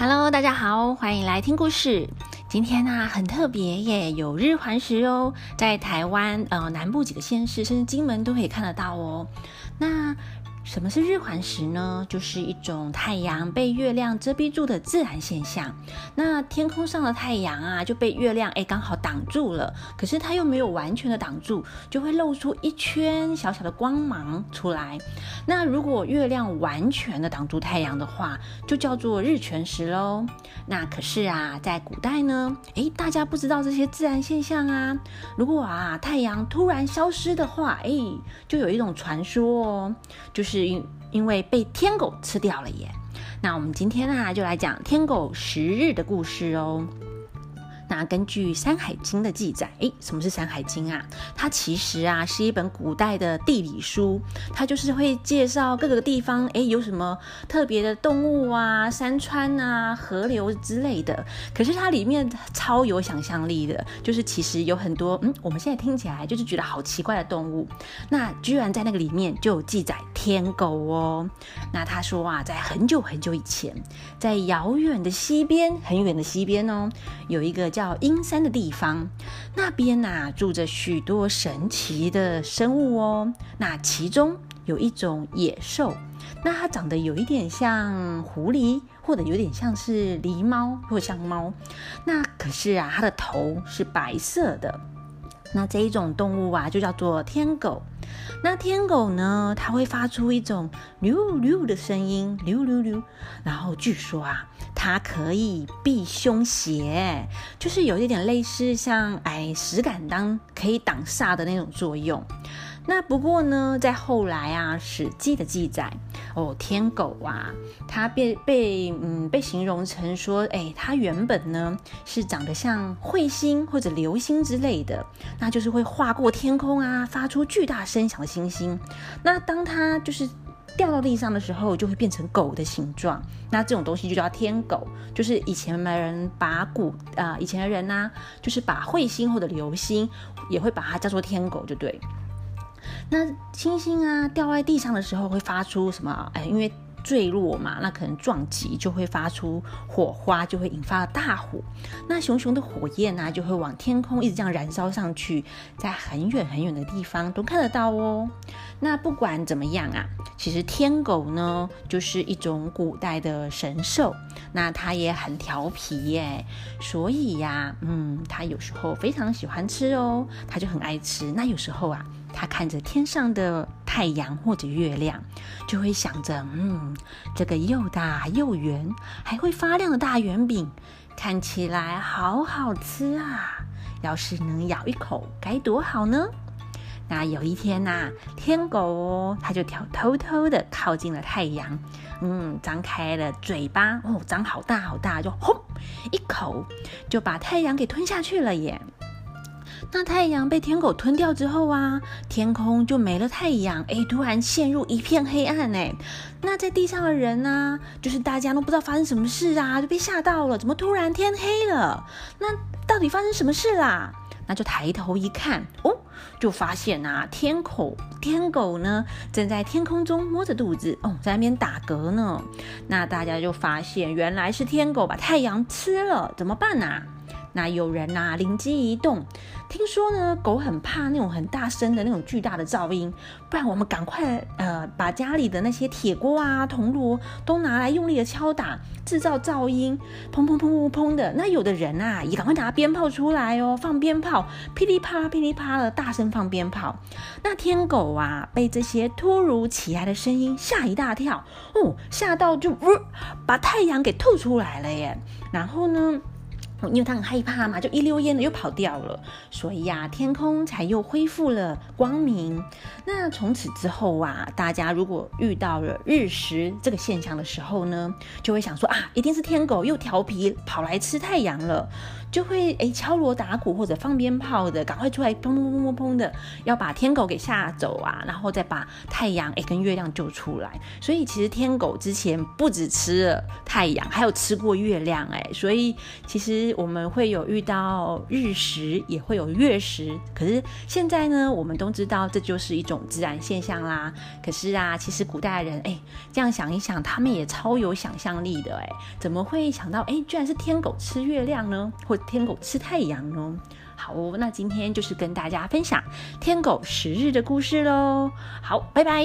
Hello，大家好，欢迎来听故事。今天呢、很特别耶，有日环食哦，在台湾呃南部几个县市，甚至金门都可以看得到哦。那什么是日环食呢？就是一种太阳被月亮遮蔽住的自然现象。那天空上的太阳啊，就被月亮哎刚好挡住了，可是它又没有完全的挡住，就会露出一圈小小的光芒出来。那如果月亮完全的挡住太阳的话，就叫做日全食喽。那可是啊，在古代呢，诶，大家不知道这些自然现象啊。如果啊太阳突然消失的话，诶，就有一种传说哦，就是因因为被天狗吃掉了耶。那我们今天啊，就来讲天狗食日的故事哦。那根据《山海经》的记载，诶，什么是《山海经》啊？它其实啊是一本古代的地理书，它就是会介绍各个地方，诶，有什么特别的动物啊、山川啊、河流之类的。可是它里面超有想象力的，就是其实有很多，嗯，我们现在听起来就是觉得好奇怪的动物，那居然在那个里面就有记载天狗哦。那他说啊，在很久很久以前，在遥远的西边，很远的西边哦，有一个叫阴山的地方，那边呐、住着许多神奇的生物哦。那其中有一种野兽，那它长得有一点像狐狸，或者有点像是狸猫，或像猫。那可是啊，它的头是白色的。那这一种动物啊，就叫做天狗。那天狗呢，它会发出一种溜溜的声音，溜溜溜。然后据说啊，它可以避凶邪，就是有一点类似像哎石敢当可以挡煞的那种作用。那不过呢，在后来啊，《史记》的记载哦，天狗啊，它被被嗯被形容成说，哎，它原本呢是长得像彗星或者流星之类的，那就是会划过天空啊，发出巨大声响的星星。那当它就是掉到地上的时候，就会变成狗的形状。那这种东西就叫天狗，就是以前的人把古啊、以前的人呢、就是把彗星或者流星也会把它叫做天狗，就对。那星星啊掉在地上的时候会发出什么？哎，因为坠落嘛，那可能撞击就会发出火花，就会引发大火。那熊熊的火焰呢、就会往天空一直这样燃烧上去，在很远很远的地方都看得到哦。那不管怎么样啊，其实天狗呢就是一种古代的神兽，那它也很调皮耶，所以呀，嗯，它有时候非常喜欢吃哦，它就很爱吃。那有时候啊，它看着天上的太阳或者月亮，就会想着，嗯，这个又大又圆，还会发亮的大圆饼，看起来好好吃啊！要是能咬一口，该多好呢！那有一天呐、天狗哦，它就偷偷偷的靠近了太阳，嗯，张开了嘴巴，哦，张好大好大，就轰一口就把太阳给吞下去了耶。那太阳被天狗吞掉之后啊，天空就没了太阳，哎，突然陷入一片黑暗哎。那在地上的人呢、就是大家都不知道发生什么事啊，就被吓到了，怎么突然天黑了？那到底发生什么事啦？那就抬头一看，哦，就发现啊，天狗天狗呢正在天空中摸着肚子，哦，在那边打嗝呢。那大家就发现，原来是天狗把太阳吃了，怎么办呐、那有人呐、灵机一动，听说呢，狗很怕那种很大声的那种巨大的噪音，不然我们赶快呃把家里的那些铁锅啊、铜锣都拿来用力的敲打，制造噪音，砰砰砰砰砰的。那有的人啊，也赶快拿鞭炮出来哦，放鞭炮，噼里啪啦噼里啪啦的大声放鞭炮。那天狗啊，被这些突如其来的声音吓一大跳，哦，吓到就呜、把太阳给吐出来了耶。然后呢？因为他很害怕嘛，就一溜烟的又跑掉了，所以呀、天空才又恢复了光明。那从此之后啊，大家如果遇到了日食这个现象的时候呢，就会想说啊，一定是天狗又调皮跑来吃太阳了，就会诶敲锣打鼓或者放鞭炮的，赶快出来砰砰砰砰砰的，要把天狗给吓走啊，然后再把太阳诶跟月亮救出来。所以其实天狗之前不止吃了太阳，还有吃过月亮诶，所以其实我们会有遇到日食，也会有月食。可是现在呢，我们都知道这就是一种自然现象啦。可是啊，其实古代人哎，这样想一想，他们也超有想象力的哎，怎么会想到哎，居然是天狗吃月亮呢，或天狗吃太阳呢？好，那今天就是跟大家分享天狗食日的故事喽。好，拜拜。